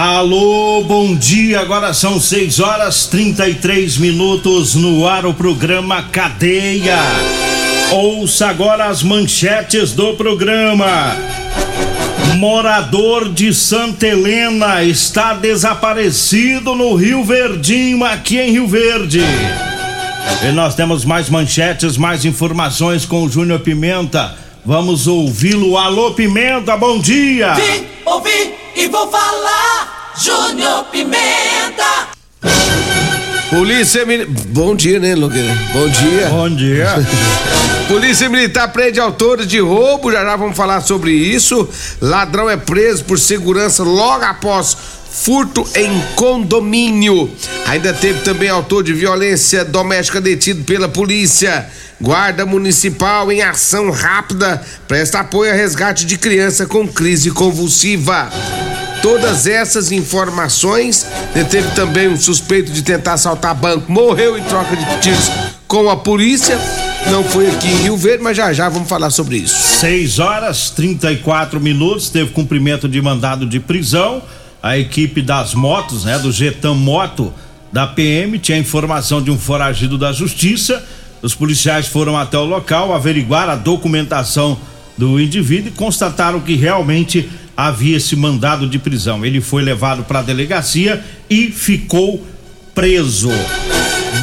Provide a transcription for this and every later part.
Alô, bom dia. Agora são 6 horas 33 minutos no ar o programa Cadeia. Ouça agora as manchetes do programa. Morador de Santa Helena está desaparecido no Rio Verdinho, aqui em Rio Verde. E nós temos mais manchetes, mais informações com o Júnior Pimenta. Vamos ouvi-lo. Alô, Pimenta, bom dia. Vim, ouvi e vou falar. Júnior Pimenta. Polícia Militar. Bom dia, né, Luqueira? Bom dia. Bom dia. Polícia Militar prende autores de roubo, já já vamos falar sobre isso. Ladrão é preso por segurança logo após furto em condomínio. Ainda teve também autor de violência doméstica detido pela polícia. Guarda Municipal em ação rápida presta apoio a resgate de criança com crise convulsiva. Todas essas informações, teve também um suspeito de tentar assaltar banco, morreu em troca de tiros com a polícia. Não foi aqui em Rio Verde, mas já já vamos falar sobre isso. 6 horas 34 minutos, teve cumprimento de mandado de prisão. A equipe das motos, né, do Getam Moto da PM, tinha informação de um foragido da justiça. Os policiais foram até o local averiguar a documentação do indivíduo e constataram que realmente havia esse mandado de prisão. Ele foi levado para a delegacia e ficou preso.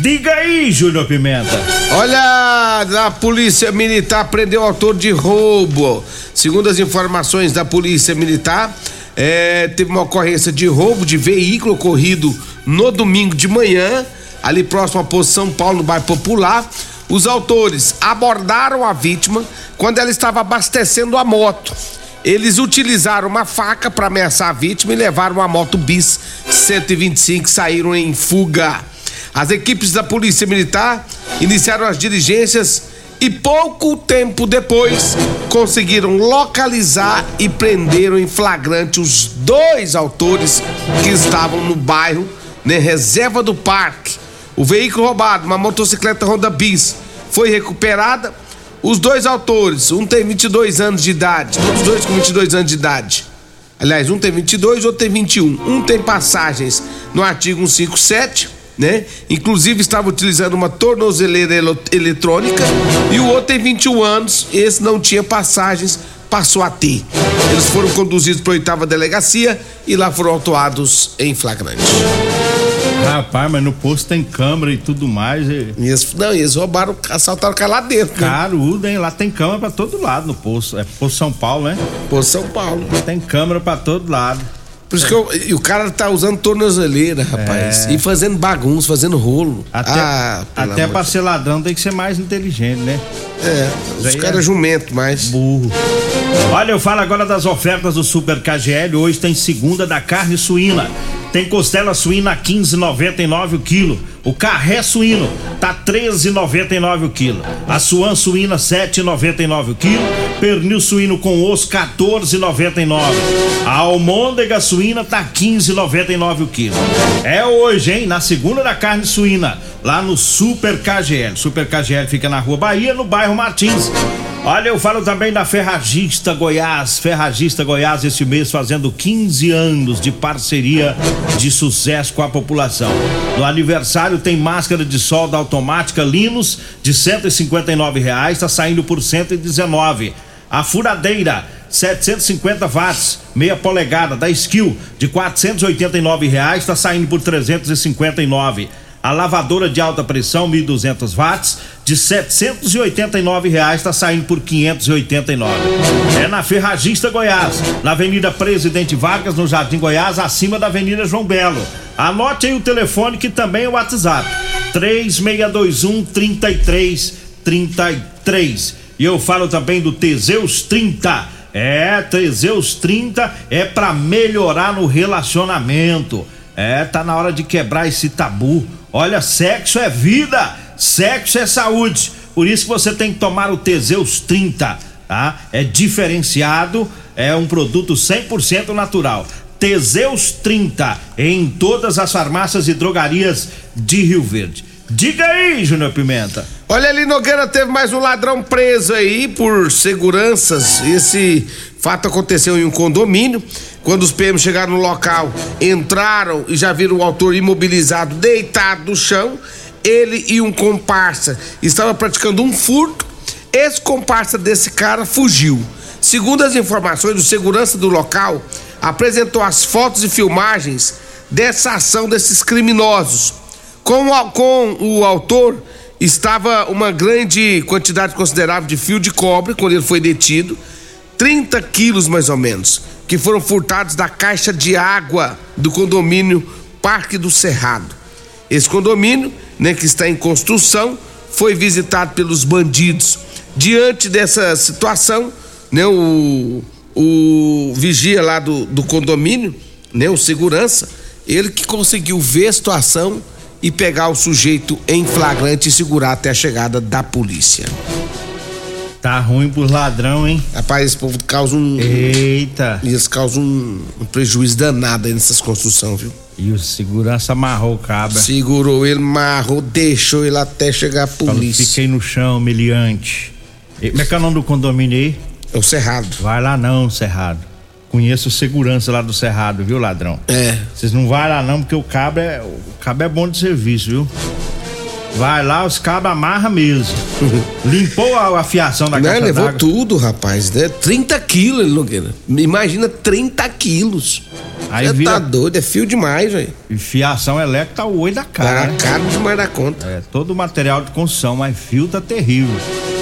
Diga aí, Júnior Pimenta. Olha, a polícia militar prendeu o autor de roubo. Segundo as informações da polícia militar, é, teve uma ocorrência de roubo de veículo ocorrido no domingo de manhã, ali próximo à São Paulo, no bairro Popular. Os autores abordaram a vítima quando ela estava abastecendo a moto. Eles utilizaram uma faca para ameaçar a vítima e levaram uma moto bis 125 e saíram em fuga. As equipes da Polícia Militar iniciaram as diligências e pouco tempo depois conseguiram localizar e prenderam em flagrante os dois autores que estavam no bairro, na reserva do parque. O veículo roubado, uma motocicleta Honda Bis, foi recuperada. Os dois autores, um tem 22 anos de idade, todos dois com 22 anos de idade. Aliás, um tem 22, outro tem 21. Um tem passagens no artigo 157 né? Inclusive estava utilizando uma tornozeleira eletrônica e o outro tem 21 anos, esse não tinha passagens, passou a ter. Eles foram conduzidos para a oitava delegacia e lá foram autuados em flagrante. Rapaz, mas no posto tem câmera e tudo mais. E... eles, não, eles roubaram, assaltaram o cara lá dentro. Né? Carudo, hein? Lá tem câmera pra todo lado no posto. É posto São Paulo, né? Posto São Paulo. Tem câmera pra todo lado. Por isso que eu, e o cara tá usando tornozeleira, rapaz. É. E fazendo bagunça, fazendo rolo. Até, ah, até pra ser ladrão tem que ser mais inteligente, né? É, os caras é jumento mais. Burro. Olha, eu falo agora das ofertas do Super KGL. Hoje tem segunda da carne suína. Tem costela suína a 15,99 o quilo. O carré suíno tá 13,99 o quilo. A suan suína 7,99 o quilo. Pernil suíno com osso 14,99. A almôndega suína tá 15,99 o quilo. É hoje, hein? Na segunda da carne suína, lá no Super KGL. Super KGL fica na Rua Bahia, no bairro Martins. Olha, eu falo também da Ferragista Goiás. Ferragista Goiás, esse mês fazendo 15 anos de parceria de sucesso com a população. No aniversário tem máscara de solda automática Linus de 159 reais, tá saindo por 119. A furadeira 750 watts, meia polegada da Skill de 489 reais está saindo por 359. A lavadora de alta pressão 1.200 watts de 789 reais está saindo por 589. É na Ferragista Goiás, na Avenida Presidente Vargas, no Jardim Goiás, acima da Avenida João Belo. Anote aí o telefone que também é o WhatsApp: 3621 3333. E eu falo também do Teseus 30. É, Teseus 30 é para melhorar no relacionamento. É, tá na hora de quebrar esse tabu. Olha, sexo é vida, sexo é saúde. Por isso você tem que tomar o Teseus 30, tá? É diferenciado, é um produto 100% natural. Teseus 30 em todas as farmácias e drogarias de Rio Verde. Diga aí, Júnior Pimenta. Olha ali, Nogueira teve mais um ladrão preso aí por seguranças. Esse fato aconteceu em um condomínio. Quando os PMs chegaram no local, entraram e já viram o autor imobilizado, deitado no chão. Ele e um comparsa estavam praticando um furto. Esse comparsa desse cara fugiu. Segundo as informações do segurança do local, apresentou as fotos e filmagens dessa ação desses criminosos. Com o, com o autor estava uma grande quantidade considerável de fio de cobre quando ele foi detido, 30 quilos mais ou menos que foram furtados da caixa de água do condomínio Parque do Cerrado. Esse condomínio, né, que está em construção, foi visitado pelos bandidos. Diante dessa situação, né, o, o vigia lá do, do condomínio, né, o segurança, ele que conseguiu ver a situação e pegar o sujeito em flagrante e segurar até a chegada da polícia. Tá ruim pros ladrão, hein? Rapaz, esse povo causa um. Eita! Eles causam um, um prejuízo danado aí nessas construções, viu? E o segurança amarrou o cabra. Segurou ele, amarrou, deixou ele até chegar a Falou, polícia. Fiquei no chão, humilhante. Como é que é o nome do condomínio aí? É o Cerrado. Vai lá não, Cerrado. Conheço o segurança lá do Cerrado, viu, ladrão? É. Vocês não vai lá não, porque o cabo é, o cabo é bom de serviço, viu? Vai lá, os cabos amarra mesmo. Limpou a, a fiação da caixa levou tudo, rapaz. Né? 30 quilos, ele Nogueira. Imagina 30 quilos. Aí vira- tá doido, é fio demais, velho. E fiação elétrica tá o olho da cara. Tá caro demais da conta. É, todo material de construção, mas fio tá terrível.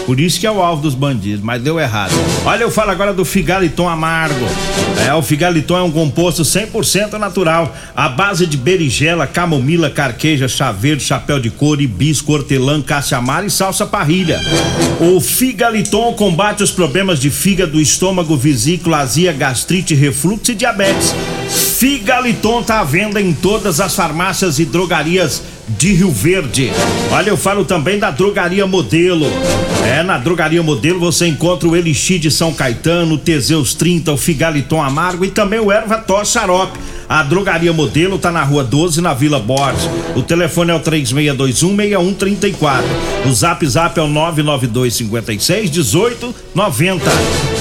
Por isso que é o alvo dos bandidos, mas deu errado. Olha, eu falo agora do Figaliton Amargo. É, o Figaliton é um composto 100% natural, à base de berigela, camomila, carqueja, chá verde, chapéu de couro, hibisco, hortelã, caça-amara e salsa parrilha. O Figaliton combate os problemas de fígado, estômago, vesícula, azia, gastrite, refluxo e diabetes. Figaliton tá à venda em todas as farmácias e drogarias de Rio Verde. Olha, eu falo também da Drogaria Modelo. É, na Drogaria Modelo você encontra o Elixir de São Caetano, Teseus 30, o Figaliton Amargo e também o Erva Tos Xarope. A Drogaria Modelo tá na Rua 12, na Vila Borges. O telefone é o 36216134. O Zap Zap é o 992561890.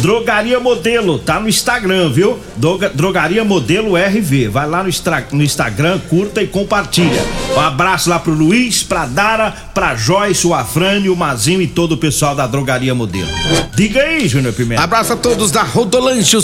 Drogaria Modelo, tá no Instagram, viu? Droga- Drogaria Modelo RV. Vai lá no, no Instagram, curta e compartilha. Um abraço lá pro Luiz, pra Dara, pra Joyce, o Afrânio, o Mazinho e todo o pessoal da Drogaria Modelo. Diga aí, Júnior Pimenta. Abraço a todos da Rodolanche, o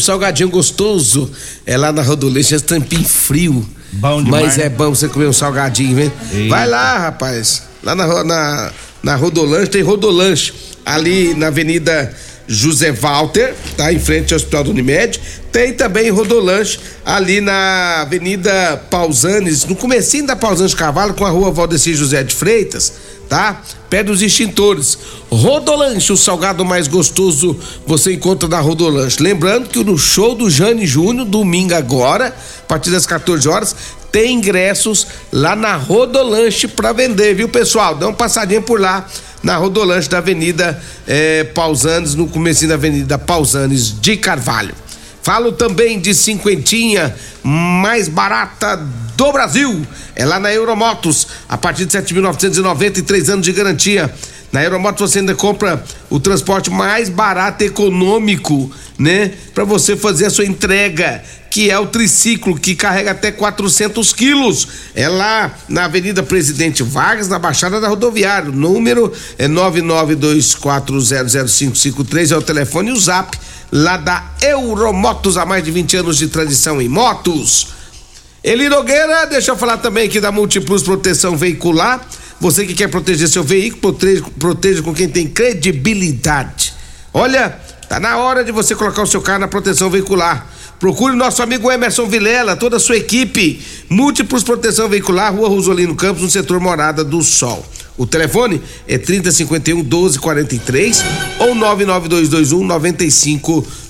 salgadinho gostoso. É lá na Rodolanche, esse tampinho frio. Bom demais, Mas né? é bom você comer um salgadinho, vem? Eita. Vai lá, rapaz. Lá na, na, na Rodolanche, tem Rodolanche. Ali na Avenida José Walter, tá? Em frente ao Hospital do Unimed. Tem também Rodolanche ali na Avenida Pausanes, no comecinho da Pausanes Cavalo, com a rua Valdecir José de Freitas, tá? Perto dos extintores. Rodolanche, o salgado mais gostoso você encontra na Rodolanche. Lembrando que no show do Jane Júnior, domingo agora, a partir das 14 horas, tem ingressos lá na Rodolanche pra vender, viu, pessoal? Dá uma passadinha por lá na Rodolanche da Avenida eh, Pausanes, no comecinho da Avenida Pausanes de Carvalho. Falo também de cinquentinha mais barata do Brasil. É lá na Euromotos, a partir de 7.990 e três anos de garantia. Na Euromotos você ainda compra o transporte mais barato econômico, né? Para você fazer a sua entrega, que é o triciclo, que carrega até 400 quilos. É lá na Avenida Presidente Vargas, na Baixada da Rodoviária. O número é 992400553, é o telefone e o zap lá da Euromotos, há mais de 20 anos de tradição em motos. Eli Nogueira, deixa eu falar também aqui da Multiplus Proteção Veicular. Você que quer proteger seu veículo, proteja, proteja com quem tem credibilidade. Olha, tá na hora de você colocar o seu carro na proteção veicular. Procure nosso amigo Emerson Vilela, toda a sua equipe. Múltiplos Proteção Veicular, Rua Rosolino Campos, no setor Morada do Sol. O telefone é 3051 1243 ou 99221 9500.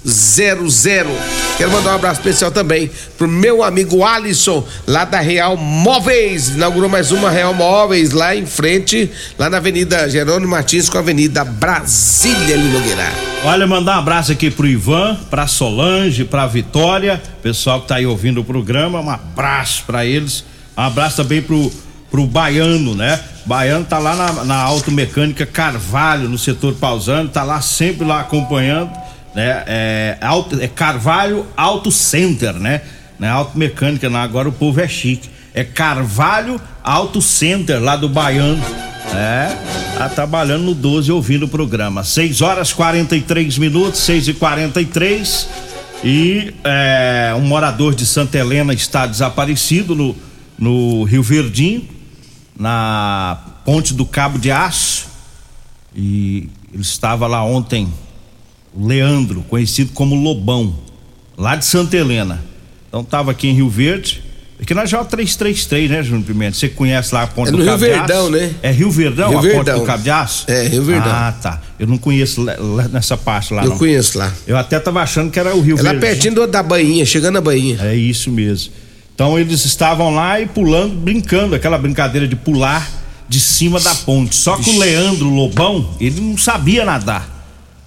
Quero mandar um abraço especial também pro meu amigo Alisson, lá da Real Móveis. Inaugurou mais uma Real Móveis lá em frente, lá na Avenida Jerônimo Martins com a Avenida Brasília Linogueira. Olha, mandar um abraço aqui pro Ivan, pra Solange, pra Vitória, pessoal que tá aí ouvindo o programa, um abraço para eles. Um abraço também pro pro Baiano, né? Baiano tá lá na, na Automecânica Carvalho, no setor pausando, tá lá sempre lá acompanhando, né? É, auto, é Carvalho Auto Center, né? Não é Automecânica, não, agora o povo é chique. É Carvalho Auto Center, lá do Baiano. É, tá trabalhando no 12 ouvindo o programa. 6 horas 43 minutos, 6 e 43 e é, um morador de Santa Helena está desaparecido no, no Rio Verdinho na ponte do Cabo de Aço e ele estava lá ontem, o Leandro, conhecido como Lobão, lá de Santa Helena. Então estava aqui em Rio Verde, aqui na J333, né, Júnior Pimenta? Você conhece lá a ponte é do Rio Cabo Verdão, de Aço? né? É Rio Verdão, Rio a Verdão. ponte do Cabo de Aço? É, Rio Verdão. Ah, tá. Eu não conheço lá- lá nessa parte lá, Eu não. conheço lá. Eu até tava achando que era o Rio É lá Verde. pertinho da bainha, chegando na bainha. É isso mesmo. Então eles estavam lá e pulando, brincando, aquela brincadeira de pular de cima da ponte. Só que o Leandro Lobão, ele não sabia nadar.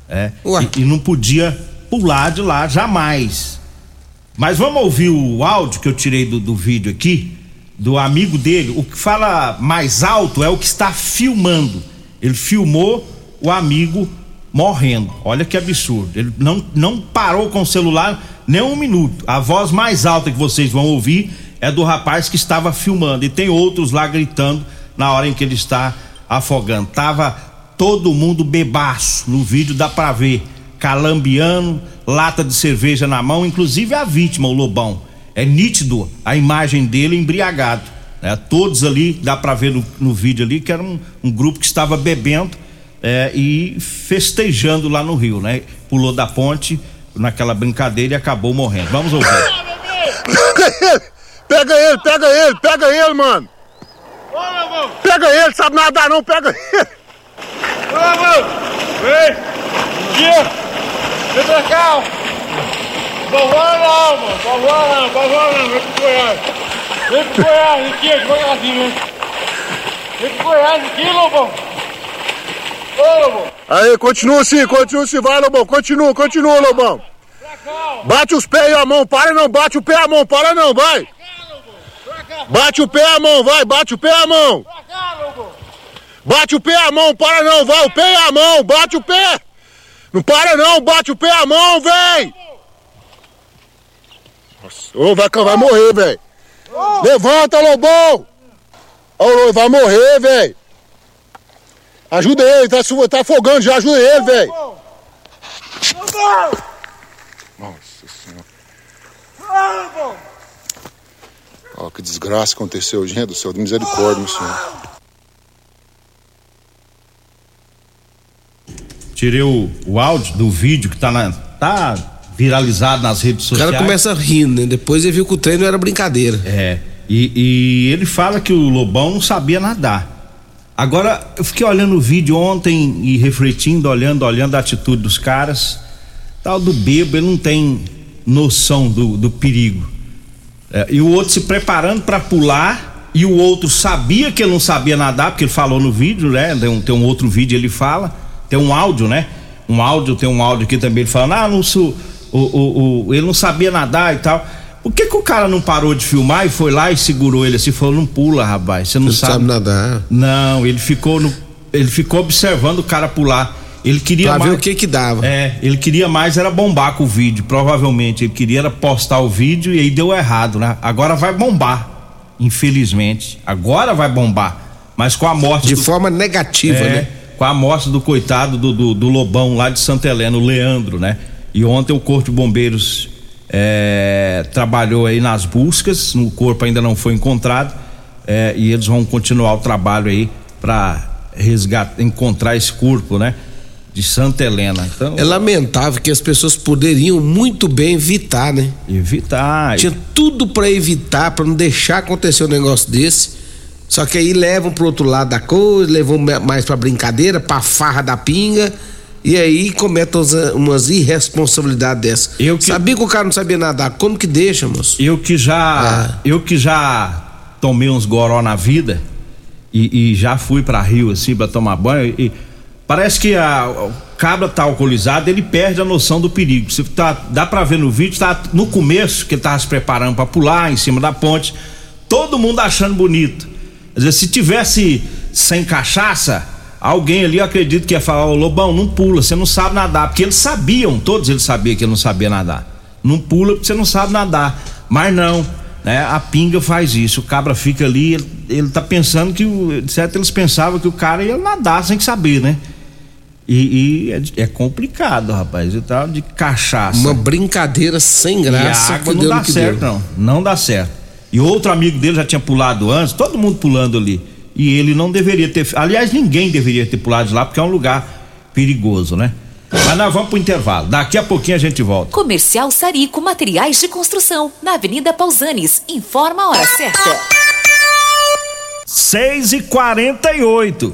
É, e, e não podia pular de lá jamais. Mas vamos ouvir o áudio que eu tirei do, do vídeo aqui, do amigo dele. O que fala mais alto é o que está filmando. Ele filmou o amigo morrendo. Olha que absurdo. Ele não, não parou com o celular nem um minuto. A voz mais alta que vocês vão ouvir é do rapaz que estava filmando. E tem outros lá gritando na hora em que ele está afogando. Tava todo mundo bebaço. No vídeo dá pra ver. Calambiano, lata de cerveja na mão, inclusive a vítima, o Lobão. É nítido a imagem dele embriagado. né? Todos ali, dá pra ver no, no vídeo ali, que era um, um grupo que estava bebendo é, e festejando lá no Rio, né? Pulou da ponte naquela brincadeira e acabou morrendo. Vamos ouvir. Pega ele, pega ele, pega ele, mano. Pega ele, sabe nadar não, pega ele. Vem! Aqui! Vem pra cá! Vambora não, mano! Vambora não, vambora não! Vem pro Goiás! Vem pro Goiás, aqui, devagarzinho, vem! Vem pro Goiás aqui, Lobão! Ô, Lobão! Aí, continua assim, continua assim, vai, Lobão, continua, continua, Lobão. Bate os pés e a mão, para não, bate o pé e a mão, para não, vai. Bate o pé e a mão, vai, bate o pé e a mão. Bate o pé e a mão, para não, vai, o pé e a mão, bate o pé. Não para não, bate o pé e a mão, vem. Nossa, ô, vai, vai morrer, velho. Levanta, Lobão. Ô, vai morrer, velho. Ajuda ele, tá, tá afogando já, ajuda ele, velho. Lobão! Nossa senhora. Lobão! Ó, que desgraça aconteceu, gente do céu, de misericórdia, meu senhor. Tirei o, o áudio do vídeo que tá, na, tá viralizado nas redes O sociais. cara começa rir, né? Depois ele viu que o treino era brincadeira. É. E, e ele fala que o Lobão não sabia nadar. Agora, eu fiquei olhando o vídeo ontem e refletindo, olhando, olhando a atitude dos caras. Tal do bebo, ele não tem noção do, do perigo. É, e o outro se preparando para pular, e o outro sabia que ele não sabia nadar, porque ele falou no vídeo, né? Tem um, tem um outro vídeo ele fala, tem um áudio, né? Um áudio, tem um áudio aqui também, ele falando, ah, não sou. O, o, o, ele não sabia nadar e tal. Por que, que o cara não parou de filmar e foi lá e segurou ele assim? Falou, não pula, rapaz. Você não sabe. sabe nadar. Não, ele ficou no, ele ficou observando o cara pular. Ele queria Pra mais, ver o que que dava. É, ele queria mais era bombar com o vídeo, provavelmente. Ele queria era postar o vídeo e aí deu errado, né? Agora vai bombar, infelizmente. Agora vai bombar. Mas com a morte De do, forma negativa, é, né? com a morte do coitado do, do, do Lobão lá de Santa Helena, o Leandro, né? E ontem o Corpo de Bombeiros é, trabalhou aí nas buscas, o corpo ainda não foi encontrado é, e eles vão continuar o trabalho aí para resgatar, encontrar esse corpo, né? De Santa Helena. Então, É lamentável que as pessoas poderiam muito bem evitar, né? evitar. Tinha tudo pra evitar, pra não deixar acontecer um negócio desse. Só que aí levam pro outro lado da coisa, levam mais pra brincadeira, pra farra da pinga. E aí cometem umas, irresponsabilidades dessas. Eu que- Sabia que o cara não sabia nadar. Como que deixa, moço? Eu que já, Ah. eu que já tomei uns goró na vida e, e já fui pra Rio assim pra tomar banho e parece que a, o cabra tá alcoolizado, ele perde a noção do perigo. Você tá, dá pra ver no vídeo, tá no começo que ele tava se preparando pra pular em cima da ponte, todo mundo achando bonito. Quer dizer, se tivesse sem cachaça, alguém ali eu acredito que ia falar, ô Lobão, não pula, você não sabe nadar, porque eles sabiam, todos eles sabiam que ele não sabia nadar. Não pula porque você não sabe nadar. Mas não, né? A pinga faz isso. O cabra fica ali, ele, ele tá pensando que, o, certo, eles pensavam que o cara ia nadar sem saber, né? E, e é, é complicado, rapaz. E tal, de cachaça. Uma brincadeira sem E a graça. água não dá certo, deu. não. Não dá certo. E outro amigo dele já tinha pulado antes, todo mundo pulando ali. E ele não deveria ter. Aliás, ninguém deveria ter pulado de lá, porque é um lugar perigoso, né? Mas nós vamos pro intervalo. Daqui a pouquinho a gente volta. Comercial Sarico Materiais de Construção, na Avenida Pausanes. Informa a hora certa. 6 e 48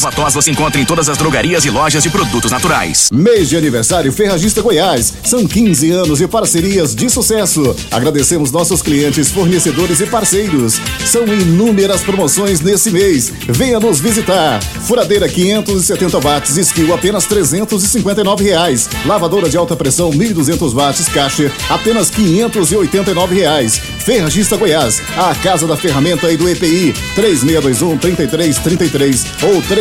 Erva tos você encontra em todas as drogarias e lojas de produtos naturais. Mês de aniversário Ferragista Goiás. São 15 anos de parcerias de sucesso. Agradecemos nossos clientes, fornecedores e parceiros. São inúmeras promoções nesse mês. Venha nos visitar. Furadeira 570 watts, skill apenas 359 reais. Lavadora de alta pressão 1200 watts, caixa apenas 589 reais. Ferragista Goiás, a casa da ferramenta e do EPI 3621 3333 ou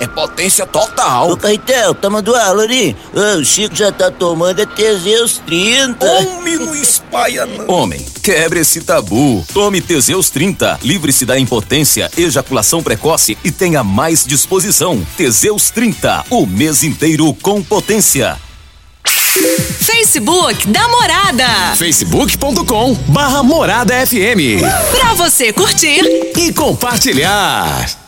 é potência total. Ô, Caetel, toma do aula ali. O Chico já tá tomando é Teseus 30. Homem, não espalha não. Homem, quebre esse tabu. Tome Teseus 30. Livre-se da impotência, ejaculação precoce e tenha mais disposição. Teseus 30. O mês inteiro com potência. Facebook da Morada. facebook.com barra Morada FM. Pra você curtir e compartilhar.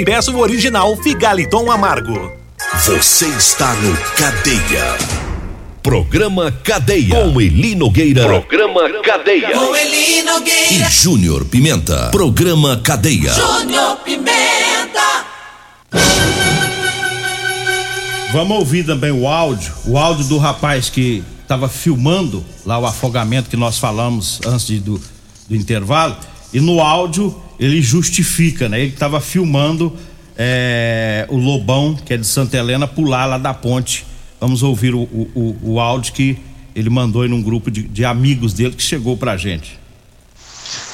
e peça o original Figaliton Amargo. Você está no Cadeia. Programa Cadeia. Com Eli Nogueira. Programa Cadeia. Com Eli E Nogueira. Júnior Pimenta. Programa Cadeia. Júnior Pimenta. Vamos ouvir também o áudio, o áudio do rapaz que estava filmando lá o afogamento que nós falamos antes de- do, do intervalo. E no áudio ele justifica, né? Ele estava filmando é, o Lobão, que é de Santa Helena, pular lá da ponte. Vamos ouvir o, o, o- áudio que ele mandou em um grupo de, de amigos dele que chegou pra gente.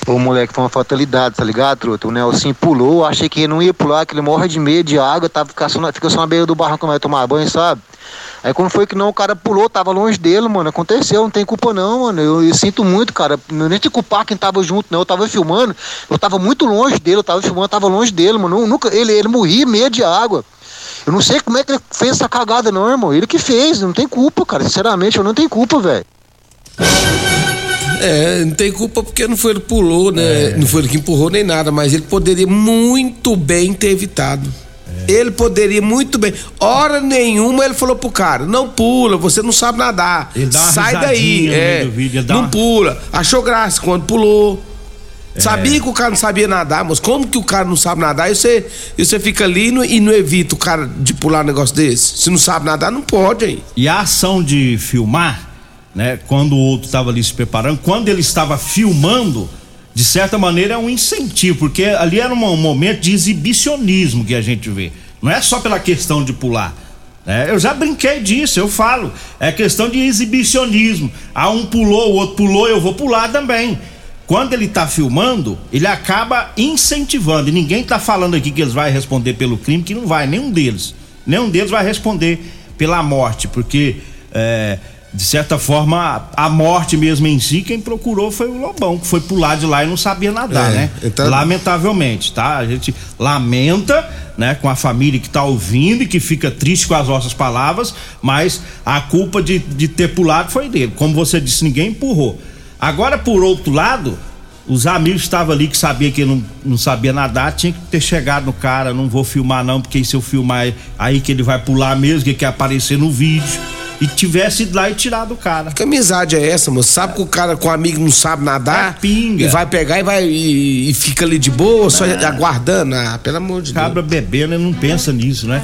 Ô moleque, foi uma fatalidade, tá ligado, truta? O Nelson pulou, achei que ele não ia pular, que ele morre de medo de água, tava, fica, só na, só na beira do barranco vai tomar banho, sabe? Aí quando foi que não, o cara pulou, tava longe dele, mano. Aconteceu, não tem culpa não, mano. Eu, eu sinto muito, cara. Eu nem te culpar quem tava junto, não. Eu tava filmando, eu tava muito longe dele, eu tava filmando, eu tava longe dele, mano. Eu nunca, ele, ele morria medo de água. Eu não sei como é que ele fez essa cagada, não, irmão. Ele que fez, não tem culpa, cara. Sinceramente, eu não tenho culpa, velho. É, não tem culpa porque não foi ele que pulou, né? Não foi ele que empurrou nem nada, mas ele poderia muito bem ter evitado. Ele poderia muito bem. Hora nenhuma ele falou pro cara: não pula, você não sabe nadar. Sai daí. no É, vídeo, não uma- pula. Achou graça quando pulou. É. Sabia que o cara não sabia nadar, mas como que o cara não sabe nadar? E você, e você fica ali e não- e não evita o cara de pular um negócio desse? Se não sabe nadar, não pode aí. E a ação de filmar, né, quando o outro estava ali se preparando, quando ele estava filmando, de certa maneira é um incentivo, porque ali era um momento de exibicionismo que a gente vê. Não é só pela questão de pular. né? eu já brinquei disso, eu falo. É questão de exibicionismo. Ah, um pulou, o outro pulou, eu vou pular também. Quando ele tá filmando, ele acaba incentivando. E ninguém tá falando aqui que eles vão responder pelo crime, que não vai, nenhum deles. Nenhum deles vai responder pela morte, porque é, de certa forma a morte mesmo em si, quem procurou foi o Lobão, que foi pular de lá e não sabia nadar, É, né? então- Lamentavelmente, tá? A gente lamenta, né, com a família que tá ouvindo e que fica triste com as nossas palavras, mas a culpa de, de ter pulado foi dele. Como você disse, ninguém empurrou. Agora, por outro lado, os amigos estavam ali que sabia que ele não, não sabia nadar, tinha que ter chegado no cara, não vou filmar não, porque se eu filmar aí que ele vai pular mesmo, que quer aparecer no vídeo. E tivesse ido lá e tirado o cara. Que amizade é essa, moço? Sabe que o cara com o amigo não sabe nadar? É pinga. E vai pegar e vai e, e fica ali de boa, só aguardando. Ah, pelo amor de Cabra bebendo e não pensa nisso, né?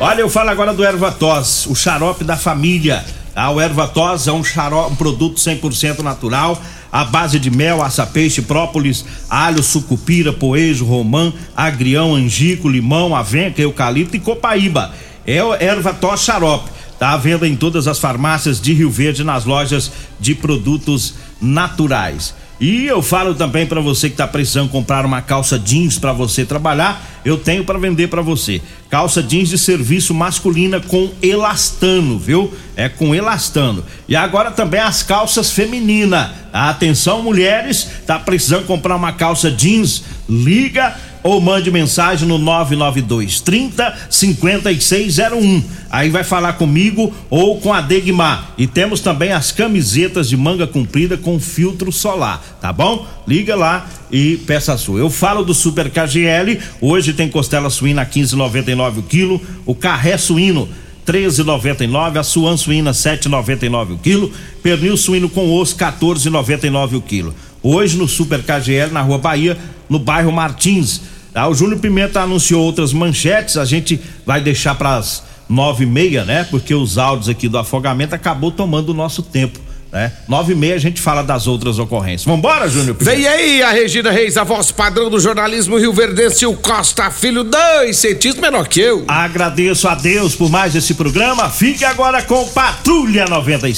Olha, eu falo agora do Ervatos, o xarope da família. Ah, o Ervatos é um xarope, um produto 100% natural, à base de mel, açapeixe, própolis, alho, sucupira, poejo, romã, agrião, angico, limão, avenca, eucalipto e copaíba. É o Ervatos xarope. Tá à venda em todas as farmácias de Rio Verde nas lojas de produtos naturais. E eu falo também para você que tá precisando comprar uma calça jeans para você trabalhar, eu tenho para vender para você. Calça jeans de serviço masculina com elastano, viu? É com elastano. E agora também as calças feminina. Atenção mulheres, tá precisando comprar uma calça jeans? Liga ou mande mensagem no 992 30 5601. Aí vai falar comigo ou com a Degmar. E temos também as camisetas de manga comprida com filtro solar, tá bom? Liga lá e peça a sua. Eu falo do Super KGL, hoje tem costela suína 15,99 o quilo, o carré suíno 13,99, a suan suína 7,99 o quilo, pernil suíno com osso 14,99 o quilo. Hoje no Super KGL na Rua Bahia, no bairro Martins. Tá? O Júnior Pimenta anunciou outras manchetes, a gente vai deixar para as nove e meia, né? Porque os áudios aqui do afogamento acabou tomando o nosso tempo, né? Nove e meia a gente fala das outras ocorrências. Vambora, Júnior Pimenta? Vem aí a Regina Reis, a voz padrão do jornalismo Rio Verdense, o Costa Filho, dois centímetros menor que eu. Agradeço a Deus por mais esse programa. Fique agora com Patrulha 95.